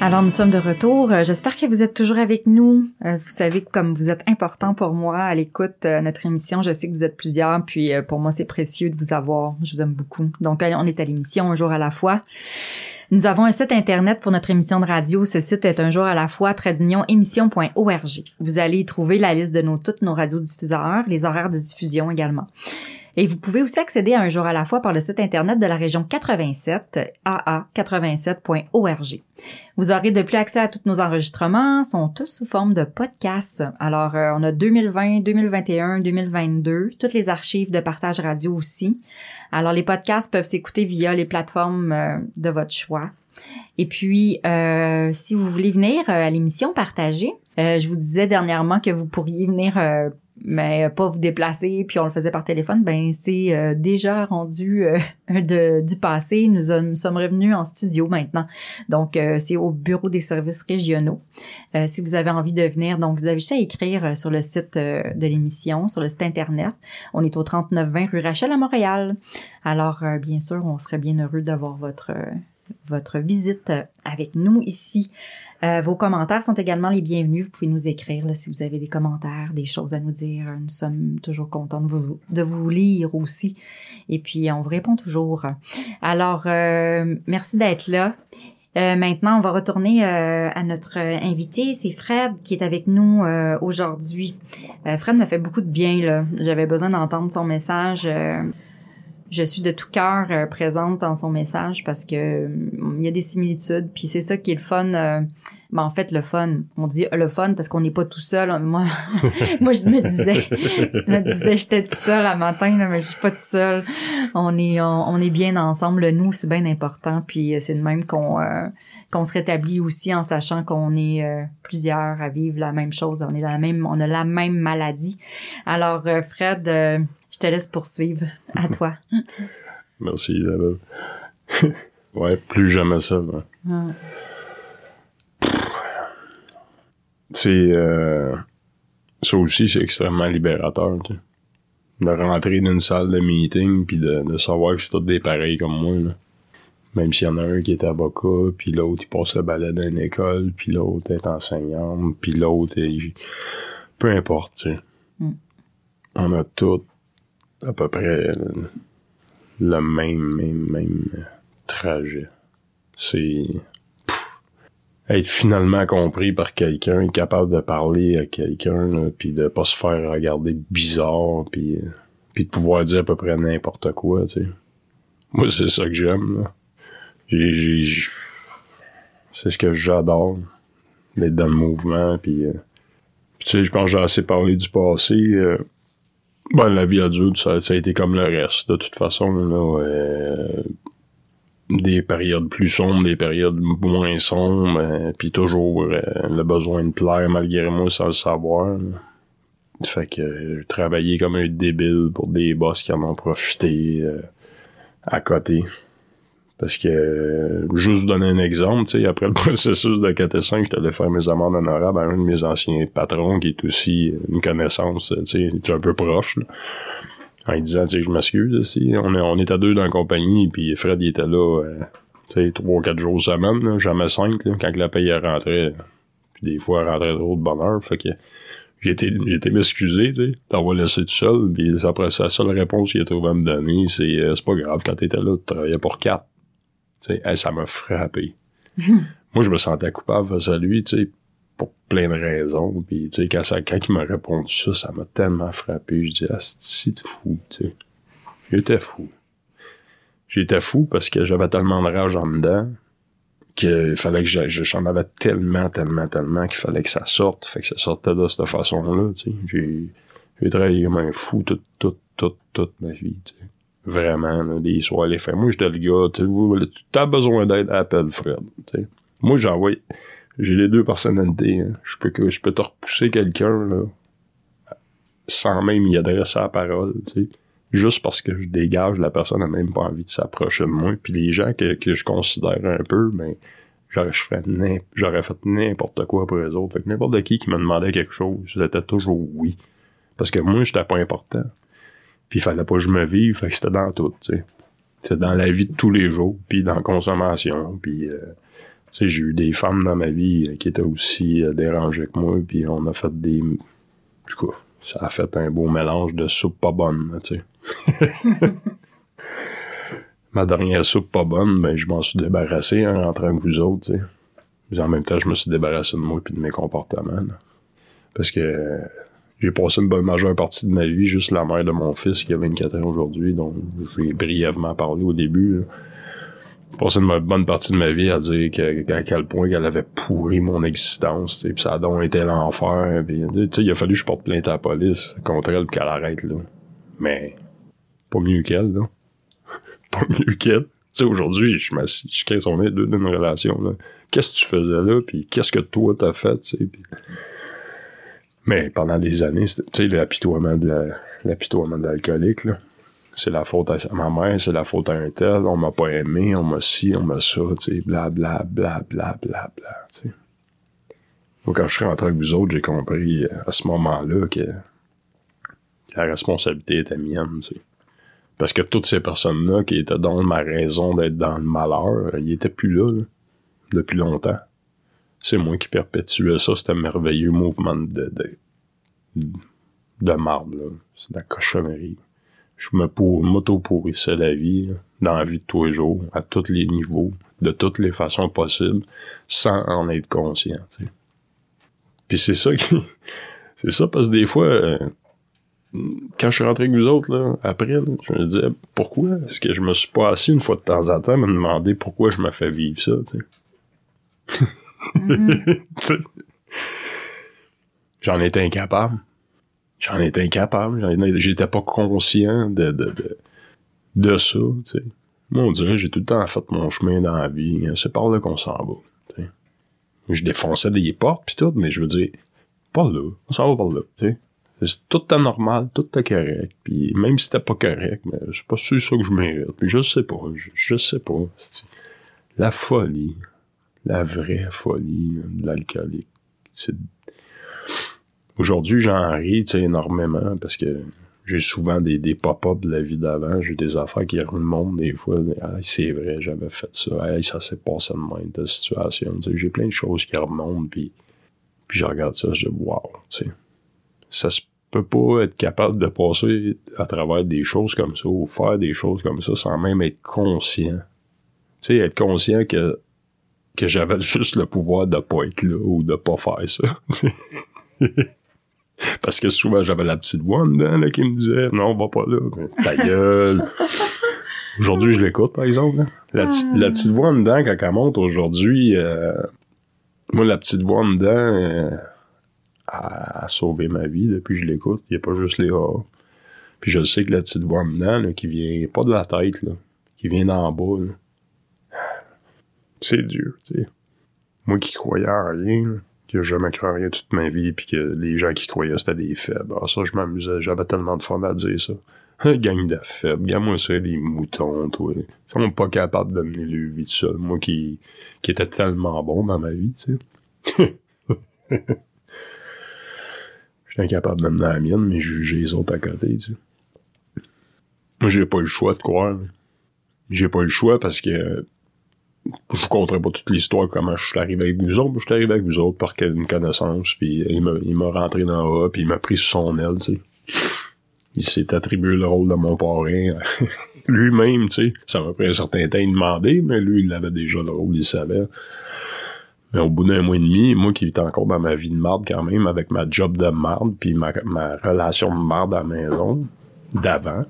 Speaker 2: Alors nous sommes de retour. Euh, j'espère que vous êtes toujours avec nous. Euh, vous savez comme vous êtes important pour moi à l'écoute euh, notre émission. Je sais que vous êtes plusieurs, puis pour moi c'est précieux de vous avoir. Je vous aime beaucoup. Donc on est à l'émission un jour à la fois. Nous avons un site internet pour notre émission de radio. Ce site est un jour à la fois émission.org. Vous allez y trouver la liste de nos toutes nos radiodiffuseurs, les horaires de diffusion également. Et vous pouvez aussi accéder à Un jour à la fois par le site Internet de la région 87, aa87.org. Vous aurez de plus accès à tous nos enregistrements, sont tous sous forme de podcasts. Alors, euh, on a 2020, 2021, 2022, toutes les archives de partage radio aussi. Alors, les podcasts peuvent s'écouter via les plateformes euh, de votre choix. Et puis, euh, si vous voulez venir à l'émission partager, je vous disais dernièrement que vous pourriez venir mais pas vous déplacer, puis on le faisait par téléphone, ben c'est euh, déjà rendu euh, de, du passé. Nous, sommes revenus en studio maintenant. Donc, euh, c'est au bureau des services régionaux. si vous avez envie de venir, donc vous avez juste à écrire sur le site de l'émission, sur le site Internet. On est au 3920 rue Rachel à Montréal. Alors, bien sûr, on serait bien heureux d'avoir votre, votre visite avec nous ici. Euh, vos commentaires sont également les bienvenus. Vous pouvez nous écrire si vous avez des commentaires, des choses à nous dire. Nous sommes toujours contents de vous, de vous lire aussi. Et puis, on vous répond toujours. Alors, euh, merci d'être là. Euh, maintenant, on va retourner à notre invité, c'est Fred qui est avec nous aujourd'hui. Fred me fait beaucoup de bien là. J'avais besoin d'entendre son message je suis de tout cœur euh, présente dans son message parce que euh, il y a des similitudes puis c'est ça qui est le fun euh, ben, en fait le fun. On dit le fun parce qu'on n'est pas tout seul. Moi moi je me disais je me disais j'étais tout seul à matin mais je suis pas tout seul on est on, est bien ensemble. Nous c'est bien important puis c'est de même qu'on qu'on se rétablit aussi en sachant qu'on est plusieurs à vivre la même chose. On est dans la même on a la même maladie. Alors Fred je te laisse poursuivre. À toi.
Speaker 3: Merci, Isabelle. ouais, plus jamais ça. C'est. Euh, ça aussi, c'est extrêmement libérateur. Tu sais. De rentrer dans une salle de meeting puis de, de savoir que c'est tous des pareils comme moi. Là. Même s'il y en a un qui est avocat, puis l'autre il passe le balai d'une école, puis l'autre est enseignant, puis l'autre est. Peu importe, tu sais. Mm. On a tout à peu près le même, même, même trajet. C'est être finalement compris par quelqu'un, capable de parler à quelqu'un, puis de pas se faire regarder bizarre, puis puis de pouvoir dire à peu près n'importe quoi, tu sais. Moi, c'est ça que j'aime, J'ai, c'est ce que j'adore, d'être dans le mouvement, puis, euh, tu sais, je pense que j'ai assez parlé du passé. Euh, ben, la vie adulte, ça, ça a été comme le reste. De toute façon, là, euh, des périodes plus sombres, des périodes moins sombres, euh, puis toujours euh, le besoin de plaire malgré moi sans le savoir. Fait que j'ai travaillé comme un débile pour des boss qui en ont profité à côté. Parce que, juste donner un exemple, tu sais, après le processus de 4 j'étais allé faire mes amendes honorables à un de mes anciens patrons qui est aussi une connaissance, tu sais, un peu proche, En disant, tu sais, je m'excuse, si on est, on à deux dans la compagnie, puis Fred, il était là, euh, tu sais, trois, quatre jours semaine, jamais cinq, quand la paye rentrait. Puis des fois, elle rentrait trop de bonheur, fait que j'ai été, j'ai été m'excuser, tu sais, d'avoir laissé tout seul, puis après, sa seule réponse qu'il a trouvé à me donner, c'est, euh, c'est pas grave, quand t'étais là, tu travaillais pour quatre ça m'a frappé. Moi, je me sentais coupable face à lui, tu sais. pour plein de raisons. Puis, tu sais, quand, ça, quand il m'a répondu ça, ça m'a tellement frappé. Je dis, ah, c'est fou, tu sais. J'étais fou. J'étais fou parce que j'avais tellement de rage en dedans qu'il fallait que j'en avais tellement, tellement, tellement qu'il fallait que ça sorte. Fait que ça sortait de cette façon-là, tu sais. J'ai, j'ai travaillé comme un fou toute, toute, toute, toute ma vie, tu sais. Vraiment, là, les soirs, les fins. Moi, j'étais le gars, tu as besoin d'aide, appelle Fred, tu sais. Moi, j'envoie, j'ai les deux personnalités, hein. Je peux que, je peux te repousser quelqu'un, sans même y adresser la parole, juste parce que je dégage, la personne n'a même pas envie de s'approcher de moi. Puis les gens que, que je considère un peu, ben, j'aurais, j'aurais fait n'importe quoi pour les autres. Fait que n'importe qui qui me demandait quelque chose, c'était toujours oui. Parce que moi, j'étais pas important. Puis il fallait pas que je me vive, fait que c'était dans tout, tu sais. C'était dans la vie de tous les jours, puis dans la consommation, puis... Euh, tu sais, j'ai eu des femmes dans ma vie euh, qui étaient aussi euh, dérangées que moi, puis on a fait des... Du coup, ça a fait un beau mélange de soupe pas bonne, tu sais. Ma dernière soupe pas bonne, ben, je m'en suis débarrassé en rentrant avec vous autres, tu sais. Mais en même temps, je me suis débarrassé de moi et de mes comportements. Parce que j'ai passé une bonne majeure partie de ma vie juste la mère de mon fils qui a 24 ans aujourd'hui, dont j'ai brièvement parlé au début passé une bonne partie de ma vie à dire à quel point qu'elle avait pourri mon existence, puis ça a donc été l'enfer, il a fallu que je porte plainte à la police contre elle qu'elle arrête, là. Mais, pas mieux qu'elle, là. pas mieux qu'elle. Tu sais, aujourd'hui, je m'assis, je crée son deux d'une relation. Qu'est-ce que tu faisais là, puis qu'est-ce que toi t'as fait, Mais pendant des années, tu sais, l'apitoiement de l'apitoiement de l'alcoolique, là c'est la faute à ma mère, c'est la faute à un tel, on m'a pas aimé, on m'a ci, on m'a ça, tu sais, bla bla bla bla bla bla, tu sais. Donc quand je suis rentré avec vous autres, j'ai compris euh, à ce moment-là que, la responsabilité était mienne, tu sais. Parce que toutes ces personnes-là qui étaient dans ma raison d'être dans le malheur, ils étaient plus là, depuis longtemps. C'est moi qui perpétuais ça, c'était un merveilleux mouvement de, de, de là. C'est de la cochonnerie je me pour, m'auto-pourrissais la vie, dans la vie de tous les jours, à tous les niveaux, de toutes les façons possibles, sans en être conscient, Puis c'est ça qui... c'est ça parce que des fois, euh, quand je suis rentré avec vous autres, là, après, je me disais, pourquoi est-ce que je me suis pas assis une fois de temps en temps à me demander pourquoi je me fais vivre ça, tu sais? Mm-hmm. J'en étais incapable. J'en étais incapable. J'étais pas conscient de, de, de, ça, tu sais. Moi, on dirait j'ai tout le temps fait mon chemin dans la vie. C'est par là qu'on s'en va. Je défonçais des portes pis tout, mais je veux dire, pas là. On s'en va par là. sais. C'est tout est normal, tout est correct. Puis même si c'était pas correct, mais c'est pas sûr ça que je mérite. Puis je sais pas. Je, je sais pas. La folie. La vraie folie de l'alcoolique. Aujourd'hui, j'en ris, énormément parce que j'ai souvent des, des pop-up de la vie d'avant. J'ai des affaires qui remontent des fois. c'est vrai, j'avais fait ça. ça s'est passé de même, ta situation. J'ai plein de choses qui remontent, puis, puis je regarde ça, je dis, wow. Ça se peut pas être capable de passer à travers des choses comme ça ou faire des choses comme ça sans même être conscient. Être conscient que, que j'avais juste le pouvoir de pas être là ou de pas faire ça. Parce que souvent, j'avais la petite voix dedans là, qui me disait Non, on va pas là. Ta gueule. Aujourd'hui, je l'écoute, par exemple. La, petite voix dedans, quand elle monte aujourd'hui, euh, moi, la petite voix dedans euh, a, sauvé ma vie depuis que je l'écoute. Il n'y a pas juste les A. Puis je sais que la petite voix dedans, qui vient pas de la tête, là, qui vient d'en bas, c'est dur, tu sais. Moi qui croyais à rien, que je jamais cru rien toute ma vie, puis que les gens qui croyaient c'était des faibles. Alors ça, je m'amusais, j'avais tellement de fun à dire ça. Un gang de faibles, gagne-moi ça, des moutons, toi. Ils sont pas capables de mener le vie tout seul. Moi qui, qui était tellement bon dans ma vie, tu sais. J'étais incapable de mener la mienne, mais juger les autres à côté, tu sais. Moi, j'ai pas eu le choix de croire. J'ai pas eu le choix parce que je vous conterai pas toute l'histoire comment je suis arrivé avec vous autres, je suis arrivé avec vous autres par une connaissance, puis il m'a, il m'a rentré dans le puis il m'a pris sous son aile, tu sais. Il s'est attribué le rôle de mon parrain lui-même, tu sais. Ça m'a pris un certain temps de demander, mais lui, il avait déjà le rôle, il savait. Mais au bout d'un mois et demi, moi qui étais encore dans ma vie de marde quand même, avec ma job de marde, puis ma, ma relation de marde à la maison, d'avant,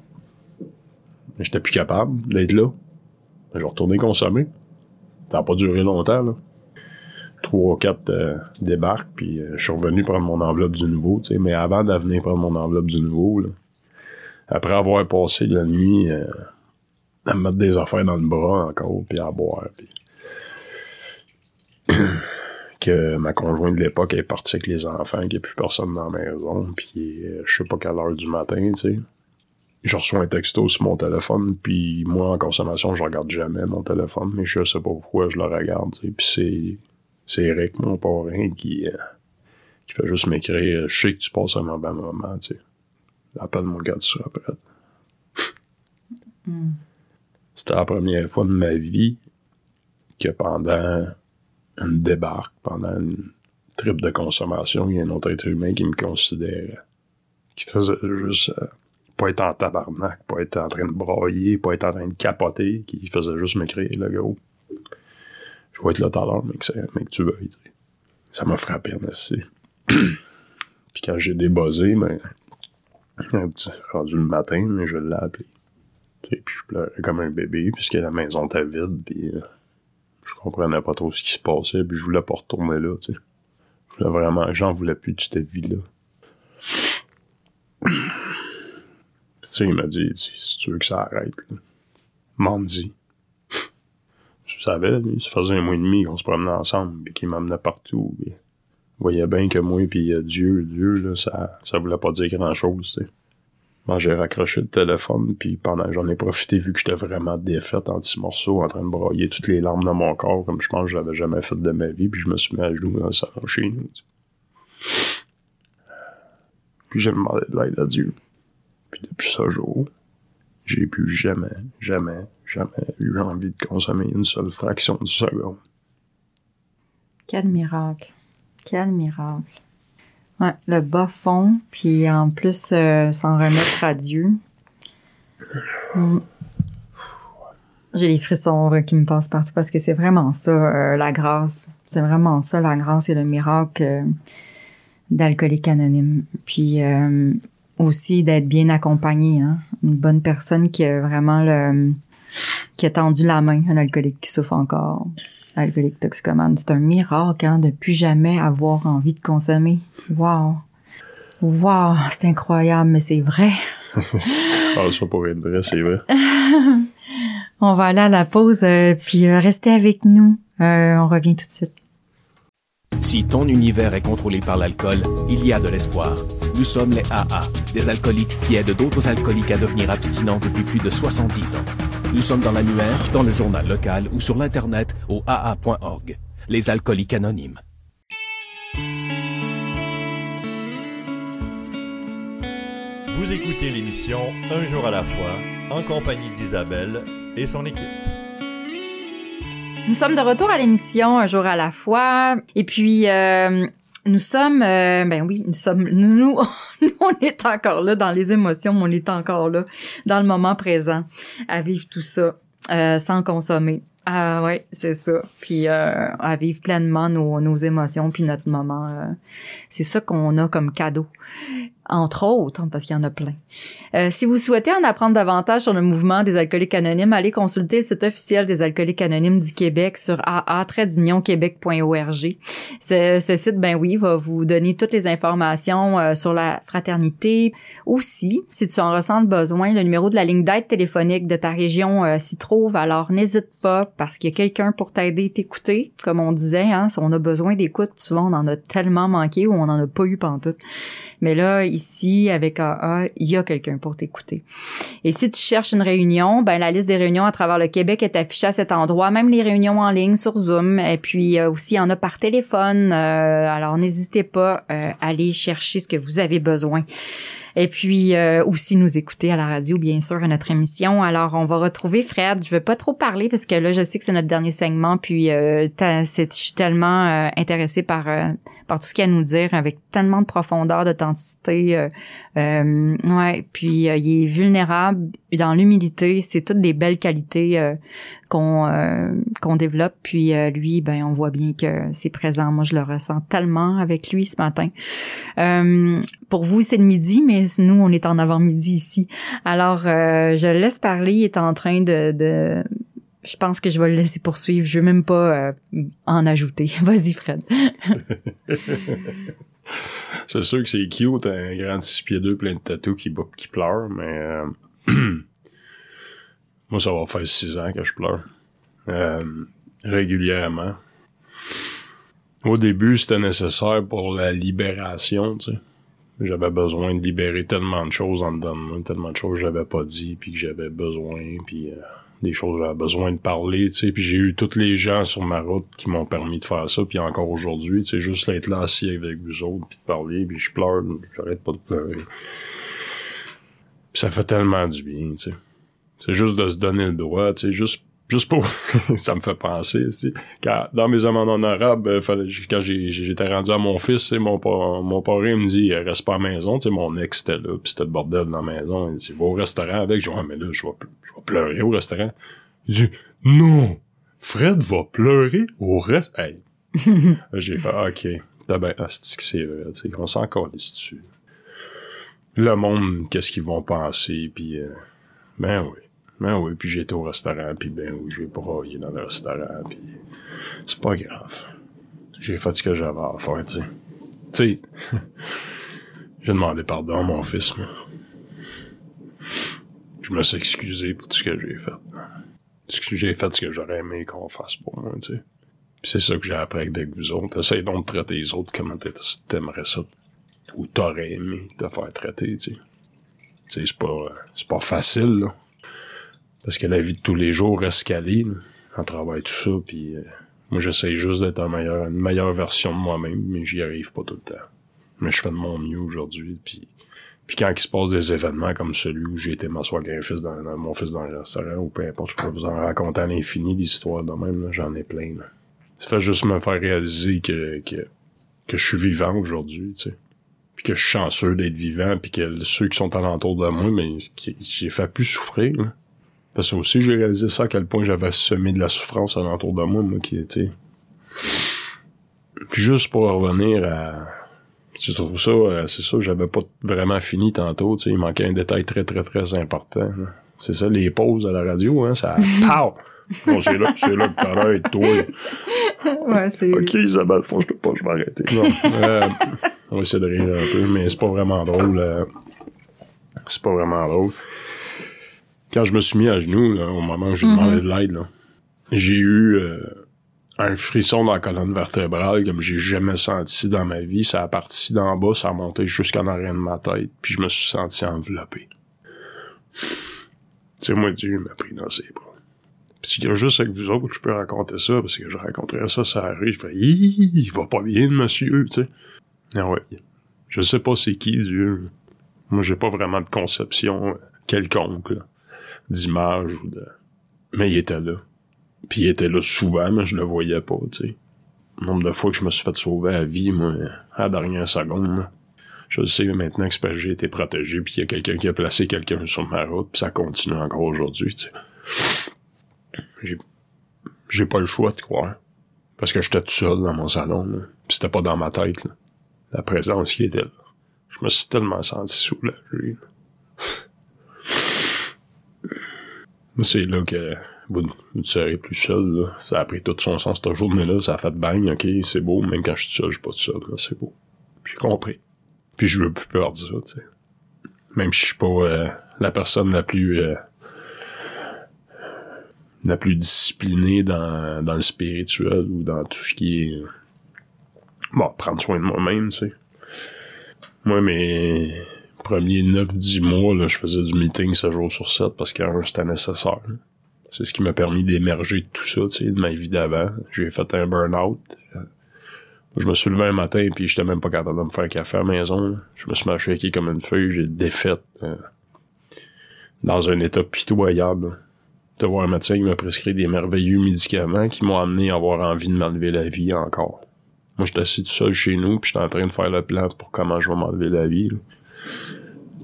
Speaker 3: j'étais plus capable d'être là. Je retourné consommer. Ça n'a pas duré longtemps, là. Trois ou quatre euh, débarques, puis euh, je suis revenu prendre mon enveloppe du nouveau, tu sais. Mais avant de venir prendre mon enveloppe du nouveau, après avoir passé la nuit euh, à me mettre des affaires dans le bras encore, puis à boire, puis que ma conjointe de l'époque est partie avec les enfants, qu'il n'y a plus personne dans la maison, puis euh, je sais pas quelle heure du matin, tu sais. Je reçois un texto sur mon téléphone, puis moi, en consommation, je regarde jamais mon téléphone, mais je sais pas pourquoi je le regarde. Puis c'est, c'est Eric, mon parrain, qui, euh, qui fait juste m'écrire « Je sais que tu passes un bon moment, tu sais. Appelle-moi quand tu seras prête. C'était la première fois de ma vie que pendant une débarque, pendant une trip de consommation, il y a un autre être humain qui me considérait. Qui faisait juste euh, pas être en tabarnak, pas être en train de brailler, pas être en train de capoter, qui faisait juste m'écrire, le gros. Je vais être là tout à l'heure, mais que, tu veuilles. Ça m'a frappé, merci. Puis quand j'ai débuzzé, ben, rendu le matin, mais je l'ai appelé. Tu sais, Puis je pleurais comme un bébé, puisque la maison était vide, puis euh, je comprenais pas trop ce qui se passait, puis je voulais pas retourner là, tu sais. Je voulais vraiment, j'en voulais plus de cette vie-là. Puis tu sais, il m'a dit, si tu veux que ça arrête, m'en dis. Tu savais, ça faisait un mois et demi qu'on se promenait ensemble, puis qu'il m'emmenait partout, puis il voyait bien que moi puis euh, Dieu, Dieu, là, ça, ça voulait pas dire grand-chose, tu sais. Moi, j'ai raccroché le téléphone, puis pendant j'en ai profité, vu que j'étais vraiment défaite en petits morceaux, en train de broyer toutes les larmes dans mon corps, comme je pense que je l'avais jamais fait de ma vie, puis je me suis mis à genoux dans le salon. Puis j'ai demandé de l'aide à Dieu. Puis depuis ce jour, j'ai plus jamais, jamais, jamais eu envie de consommer une seule fraction de seconde.
Speaker 2: Quel miracle. Quel miracle. Ouais, le bas fond, puis en plus, euh, s'en remettre à Dieu. Mm. J'ai les frissons qui me passent partout parce que c'est vraiment ça, euh, la grâce. C'est vraiment ça, la grâce et le miracle euh, d'alcoolique anonyme. Puis euh, aussi d'être bien accompagné, hein. Une bonne personne qui a vraiment le qui a tendu la main à un alcoolique qui souffre encore alcoolique toxicomane. C'est un miracle hein, de plus jamais avoir envie de consommer. Wow. Wow, c'est incroyable, mais c'est vrai.
Speaker 3: ah, ça pourrait être vrai, c'est vrai.
Speaker 2: On va aller à la pause, euh, puis euh, restez avec nous. Euh, on revient tout de suite.
Speaker 6: Si ton univers est contrôlé par l'alcool, il y a de l'espoir. Nous sommes les AA, des alcooliques qui aident d'autres alcooliques à devenir abstinents depuis plus de 70 ans. Nous sommes dans l'annuaire, dans le journal local ou sur l'Internet au AA.org. Les alcooliques anonymes.
Speaker 1: Vous écoutez l'émission Un jour à la fois en compagnie d'Isabelle et son équipe.
Speaker 2: Nous sommes de retour à l'émission Un jour à la fois. Et puis, euh, nous sommes... euh, ben oui, nous sommes... Nous, nous, on est encore là dans les émotions, on est encore là dans le moment présent à vivre tout ça euh, sans consommer. Ah ouais, c'est ça. Puis euh, à vivre pleinement nos, nos émotions puis notre moment. euh, c'est ça qu'on a comme cadeau. Entre autres, hein, parce qu'il y en a plein. Euh, si vous souhaitez en apprendre davantage sur le mouvement des alcooliques anonymes, allez consulter le site officiel des alcooliques anonymes du Québec sur aa-québec.org. Ce, ce site, ben oui, va vous donner toutes les informations euh, sur la fraternité. Aussi, si tu en ressens le besoin, le numéro de la ligne d'aide téléphonique de ta région euh, s'y trouve. Alors, n'hésite pas parce qu'il y a quelqu'un pour t'aider, t'écouter. Comme on disait, hein, si on a besoin d'écoute, souvent on en a tellement manqué ou on en a pas eu pantoute. Mais là, ici, avec AA, il y a quelqu'un pour t'écouter. Et si tu cherches une réunion, ben la liste des réunions à travers le Québec est affichée à cet endroit, même les réunions en ligne sur Zoom. Et puis euh, aussi, il y en a par téléphone. Euh, alors, n'hésitez pas euh, à aller chercher ce que vous avez besoin. Et puis euh, aussi nous écouter à la radio, bien sûr, à notre émission. Alors, on va retrouver Fred. Je vais pas trop parler parce que là, je sais que c'est notre dernier segment. Puis, euh, je suis tellement euh, intéressée par euh, par tout ce qu'il y a à nous dire, avec tellement de profondeur, d'authenticité. Euh, euh, ouais. Puis, il est vulnérable dans l'humilité. C'est toutes des belles qualités qu'on euh, qu'on développe. Puis euh, lui, ben on voit bien que c'est présent. Moi, je le ressens tellement avec lui ce matin. Euh, pour vous, c'est le midi, mais nous, on est en avant-midi ici. Alors, je le laisse parler. Il est en train de, de je pense que je vais le laisser poursuivre. Je vais même pas en ajouter. Vas-y, Fred.
Speaker 3: c'est sûr que c'est cute, un grand 6 pieds 2 plein de tatous qui, qui pleure, mais moi, ça va faire 6 ans que je pleure. Euh, régulièrement. Au début, c'était nécessaire pour la libération, tu sais. J'avais besoin de libérer tellement de choses en dedans de moi, tellement de choses que j'avais pas dit, puis que j'avais besoin, puis euh, des choses que j'avais besoin de parler, tu sais. Puis j'ai eu tous les gens sur ma route qui m'ont permis de faire ça, puis encore aujourd'hui, tu sais, juste d'être là assis avec vous autres, puis de parler, puis je pleure, j'arrête pas de pleurer. Puis ça fait tellement du bien, tu sais. C'est juste de se donner le droit, tu sais, juste juste pour ça me fait penser quand dans mes amendes honorables euh, quand j'étais rendu à mon fils mon mon parrain me dit reste pas à la maison tu sais mon ex était là puis c'était le bordel dans la maison. Il dit va au restaurant avec. Je dis mais là je vais, je vais pleurer au restaurant. Il dit non Fred va pleurer au restaurant hey. j'ai fait ok. T'as ben c'est vrai tu sais on s'en dessus. Le monde qu'est-ce qu'ils vont penser puis euh, ben oui ben oui, puis j'étais au restaurant, puis ben oui, j'ai broyé dans le restaurant, puis c'est pas grave. J'ai fait ce que j'avais à faire, tu sais. Tu sais, j'ai demandé pardon à mon fils, mais je me suis excusé pour tout ce que j'ai fait. J'ai fait ce que j'aurais aimé qu'on fasse pour moi, tu sais. C'est ça que j'ai appris avec vous autres. Essaye donc de traiter les autres comment t'aimerais ça, ou t'aurais aimé te faire traiter, tu sais. Tu sais, c'est pas, c'est pas facile, là. Parce que la vie de tous les jours reste calée, en travail tout ça, puis euh, moi j'essaie juste d'être une meilleure, une meilleure version de moi-même, mais j'y arrive pas tout le temps. Mais je fais de mon mieux aujourd'hui, puis puis quand il se passe des événements comme celui où j'ai été m'asseoir avec fils dans, mon fils dans le restaurant, ou peu importe, je peux vous en raconter à l'infini d'histoires de même, j'en ai plein. Là. Ça fait juste me faire réaliser que, que, que je suis vivant aujourd'hui, tu sais. Puis que je suis chanceux d'être vivant, puis que ceux qui sont alentour de moi, mais j'ai fait plus souffrir. Là. Parce que aussi, j'ai réalisé ça à quel point j'avais semé de la souffrance alentour de moi, moi qui était. Puis juste pour revenir à. Tu trouves ça, euh, c'est ça, j'avais pas vraiment fini tantôt, tu sais, il manquait un détail très très très important. C'est ça, les pauses à la radio, hein, ça. Pow! Bon, c'est là, c'est là que pareil, toi.
Speaker 2: Ouais, c'est.
Speaker 3: Ok, Isabelle, faut que je te pas, je vais arrêter. Non, euh, on va essayer de rire un peu, mais c'est pas vraiment drôle. Euh, c'est pas vraiment drôle quand je me suis mis à genoux, au moment où j'ai demandé de l'aide, j'ai eu euh, un frisson dans la colonne vertébrale comme j'ai jamais senti dans ma vie. Ça a parti d'en bas, ça a monté jusqu'en arrière de ma tête, puis je me suis senti enveloppé. Tu sais, moi, Dieu m'a pris dans ses bras. Puis il y a juste avec vous autres que je peux raconter ça, parce que je raconterais ça la rue, je fais il va pas bien, monsieur, tu sais. Ah ouais. Je sais pas c'est qui, Dieu. Moi, j'ai pas vraiment de conception euh, quelconque, là d'image ou de. Mais il était là. Puis il était là souvent, mais je le voyais pas, tu sais. Le nombre de fois que je me suis fait sauver à vie, moi, à la dernière seconde. Je sais maintenant que j'ai été protégé, puis il y a quelqu'un qui a placé quelqu'un sur ma route, puis ça continue encore aujourd'hui, tu sais. J'ai, j'ai pas le choix de croire. Parce que j'étais tout seul dans mon salon, là. Puis c'était pas dans ma tête, là. La présence qui était là. Je me suis tellement senti soulagé, là. C'est là que vous ne serez plus seul. Là. Ça a pris tout son sens cette journée-là. Ça a fait bang, ok, c'est beau. Même quand je suis seul, je suis pas tout seul. C'est beau. J'ai compris. Puis je veux plus peur de ça, tu sais. Même si je suis pas euh, la personne la plus euh, la plus disciplinée dans, dans le spirituel ou dans tout ce qui est bon, prendre soin de moi-même, tu sais. Moi, mais premiers 9-10 mois, là, je faisais du meeting 7 jours sur 7 parce que c'était nécessaire. C'est ce qui m'a permis d'émerger de tout ça, de ma vie d'avant. J'ai fait un burn-out. Je me suis levé un matin puis j'étais même pas capable de me faire un café à la maison. Je me suis machuqué comme une feuille, j'ai défaite euh, dans un état pitoyable. De voir un médecin qui m'a prescrit des merveilleux médicaments qui m'ont amené à avoir envie de m'enlever la vie encore. Moi, j'étais assis tout seul chez nous, puis j'étais en train de faire le plan pour comment je vais m'enlever la vie.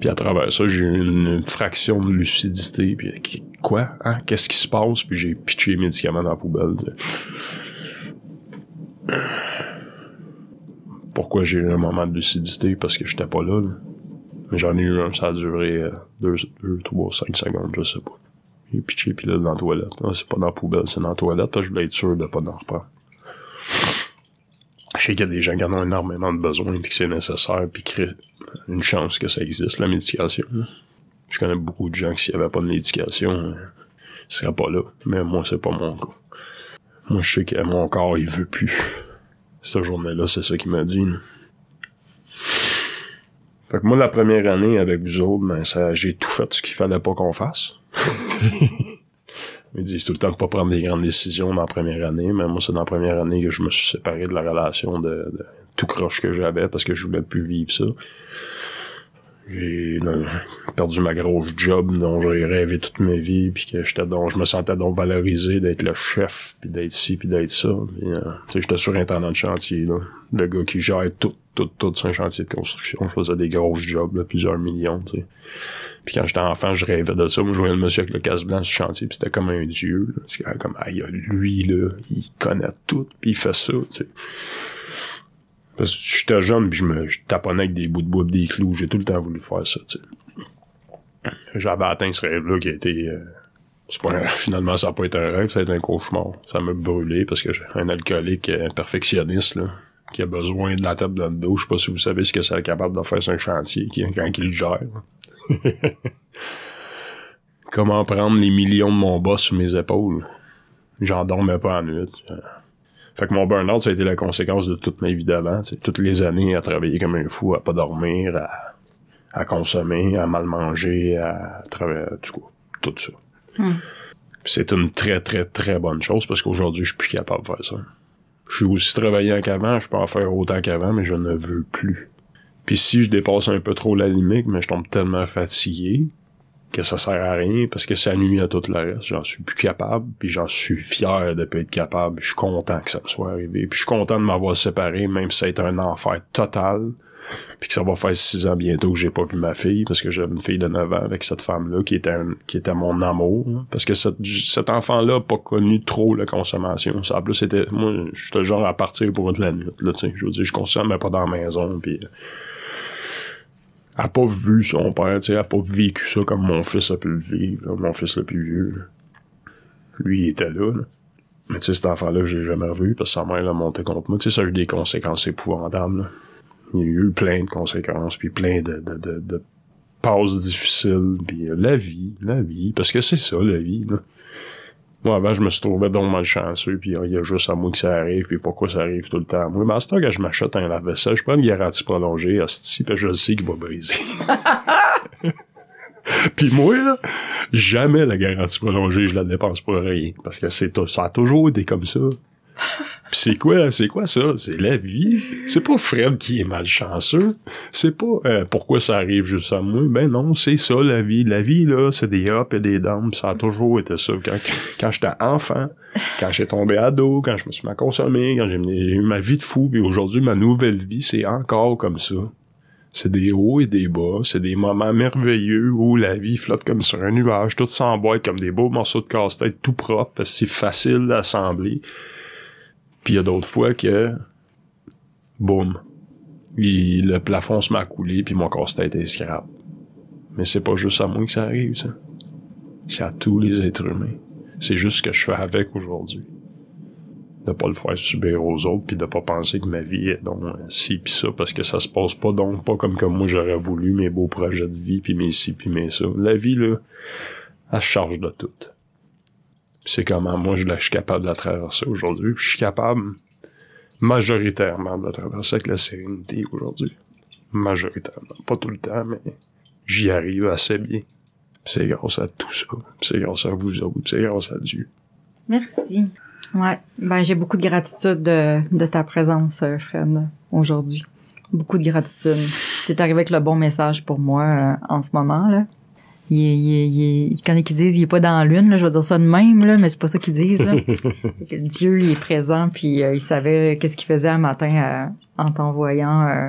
Speaker 3: Puis à travers ça, j'ai eu une fraction de lucidité. Puis quoi? Hein? Qu'est-ce qui se passe? Puis j'ai pitché les médicaments dans la poubelle. Pourquoi j'ai eu un moment de lucidité? Parce que j'étais pas là. là. Mais j'en ai eu un, ça a duré 2, 3, 5 secondes, je sais pas. J'ai pitché, puis là, dans la toilette. Ah, c'est pas dans la poubelle, c'est dans la toilette. Je voulais être sûr de pas en reprendre. Je sais qu'il y a des gens qui en ont énormément de besoin, puis que c'est nécessaire, puis a une chance que ça existe, la médication. Je connais beaucoup de gens qui, s'il n'y avait pas de médication, euh, ils seraient pas là. Mais moi, c'est pas mon cas. Moi, je sais que mon corps, il veut plus. Cette journée-là, c'est ça qu'il m'a dit. là. Fait que moi, la première année, avec vous autres, ben, ça, j'ai tout fait ce qu'il fallait pas qu'on fasse. Ils disent tout le temps de pas prendre des grandes décisions dans la première année, mais moi, c'est dans la première année que je me suis séparé de la relation de, tout croche que j'avais parce que je voulais plus vivre ça. J'ai euh, perdu ma grosse job dont j'ai rêvé toute ma vie, puis que j'étais donc, je me sentais donc valorisé d'être le chef, puis d'être ci, puis d'être ça. Euh, j'étais surintendant de chantier, là. Le gars qui gère tout, tout, tout un chantier de construction. Je faisais des grosses jobs, là, plusieurs millions, tu sais. Puis quand j'étais enfant, je rêvais de ça. Moi, je voyais le monsieur avec le casse blanc sur le chantier, puis c'était comme un dieu. Là. Comme, ah, lui, là, il connaît tout, puis il fait ça, tu sais. Parce que j'étais jeune, puis je me taponnais avec des bouts de bois des clous. J'ai tout le temps voulu faire ça, tu sais. J'avais atteint ce rêve-là qui a été... euh, c'est pas un- finalement, ça n'a pas été un rêve, ça a été un cauchemar. Ça m'a brûlé parce que j'ai un alcoolique euh, perfectionniste, là, qui a besoin de la table le dos. Je sais pas si vous savez ce que c'est capable de faire sur un chantier qui, quand il le gère. Comment prendre les millions de mon boss sur mes épaules? J'en dormais pas en nuit. Fait que mon burn-out, ça a été la conséquence de toute ma vie d'avant. Toutes les années à travailler comme un fou, à pas dormir, à, à consommer, à mal manger, à travailler, tout, cas, tout ça. Puis C'est une très, très, très bonne chose parce qu'aujourd'hui, je suis plus capable de faire ça. Je suis aussi travaillant qu'avant, je peux en faire autant qu'avant, mais je ne veux plus. Puis si je dépasse un peu trop la limite, mais je tombe tellement fatigué que ça sert à rien parce que ça nuit à tout le reste. J'en suis plus capable, puis j'en suis fier de pas être capable. Je suis content que ça me soit arrivé. Puis je suis content de m'avoir séparé, même si ça a un enfer total. Puis que ça va faire six ans bientôt que j'ai pas vu ma fille, parce que j'ai une fille de 9 ans avec cette femme-là qui était qui était mon amour. hein. Parce que cette- cet enfant-là a pas connu trop la consommation. Ça, en plus, c'était. Moi, j'étais genre à partir pour une la nuit. Là, tu sais. Je veux dire, je consommais pas dans la maison. Puis a pas vu son père, tu sais, a pas vécu ça comme mon fils a pu le vivre, mon fils le plus vieux. Lui, il était là, là. Mais tu sais, cet enfant-là, je l'ai jamais revu parce que sa mère l'a monté contre moi. Tu sais, ça a eu des conséquences épouvantables. Il y a eu plein de conséquences, puis plein de, de, de, de passes difficiles, puis euh, la vie, la vie, parce que c'est ça, la vie, là. Moi, avant, je me suis trouvé donc malchanceux, puis euh, il y a juste à moi que ça arrive, puis pourquoi ça arrive tout le temps. Moi, mais à ce je m'achète un lave-vaisselle, je prends une garantie prolongée, hostie, puis je le sais qu'il va briser. puis moi, là, jamais la garantie prolongée, je la dépense pour rien, parce que c'est ça a toujours été comme ça. C'est quoi, c'est quoi ça? C'est la vie. C'est pas Fred qui est malchanceux. C'est pas euh, pourquoi ça arrive juste à moi. Ben non, c'est ça la vie. La vie, là, c'est des ups et des downs. Ça a toujours été ça. Quand, quand j'étais enfant, quand j'ai tombé ado, quand je me suis mis à consommer, quand j'ai eu ma vie de fou, puis aujourd'hui, ma nouvelle vie, c'est encore comme ça. C'est des hauts et des bas, c'est des moments merveilleux où la vie flotte comme sur un nuage, tout s'emboîte comme des beaux morceaux de casse-tête tout propres, parce c'est facile d'assembler. Puis il y a d'autres fois que, boum, le plafond se met à couler, puis mon casse-tête est scrap. Mais c'est pas juste à moi que ça arrive, ça. C'est à tous les êtres humains. C'est juste ce que je fais avec aujourd'hui. De pas le faire subir aux autres, puis de pas penser que ma vie est donc euh, ci pis ça, parce que ça se passe pas donc pas comme comme moi j'aurais voulu, mes beaux projets de vie, puis mes ci pis mes ça. La vie, là, elle se charge de tout. C'est comment moi je, suis capable de la traverser aujourd'hui. Puis je suis capable majoritairement de la traverser avec la sérénité aujourd'hui. Majoritairement. Pas tout le temps, mais j'y arrive assez bien. C'est grâce à tout ça. C'est grâce à vous autres. C'est grâce à Dieu.
Speaker 2: Merci. Ouais. Ben, j'ai beaucoup de gratitude de, de ta présence, euh, Fred, aujourd'hui. Beaucoup de gratitude. T'es arrivé avec le bon message pour moi euh, en ce moment, là. Il il il quand ils disent il est pas dans la lune, là, je vais dire ça de même, là, mais c'est pas ça qu'ils disent, là. que Dieu, il est présent, puis euh, il savait qu'est-ce qu'il faisait un matin euh, en t'envoyant euh,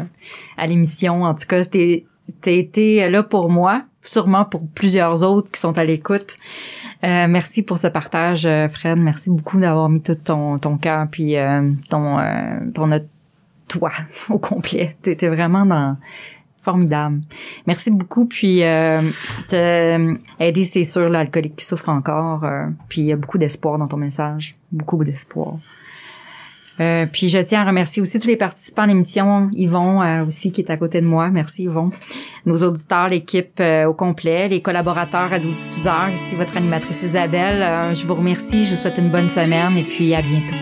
Speaker 2: à l'émission. En tout cas, t'es été là pour moi, sûrement pour plusieurs autres qui sont à l'écoute. Euh, merci pour ce partage, euh, Fred. Merci beaucoup d'avoir mis tout ton, ton cœur puis euh, ton, euh, ton toi au complet. T'étais vraiment dans formidable. Merci beaucoup. Puis euh, aider, c'est sûr, l'alcoolique qui souffre encore. puis il y a beaucoup d'espoir dans ton message. Beaucoup d'espoir. Euh, puis je tiens à remercier aussi tous les participants à l'émission, Yvon euh, aussi qui est à côté de moi. Merci Yvon. Nos auditeurs, l'équipe euh, au complet, les collaborateurs radiodiffuseurs, ici votre animatrice Isabelle. je vous remercie, je vous souhaite une bonne semaine et puis à bientôt.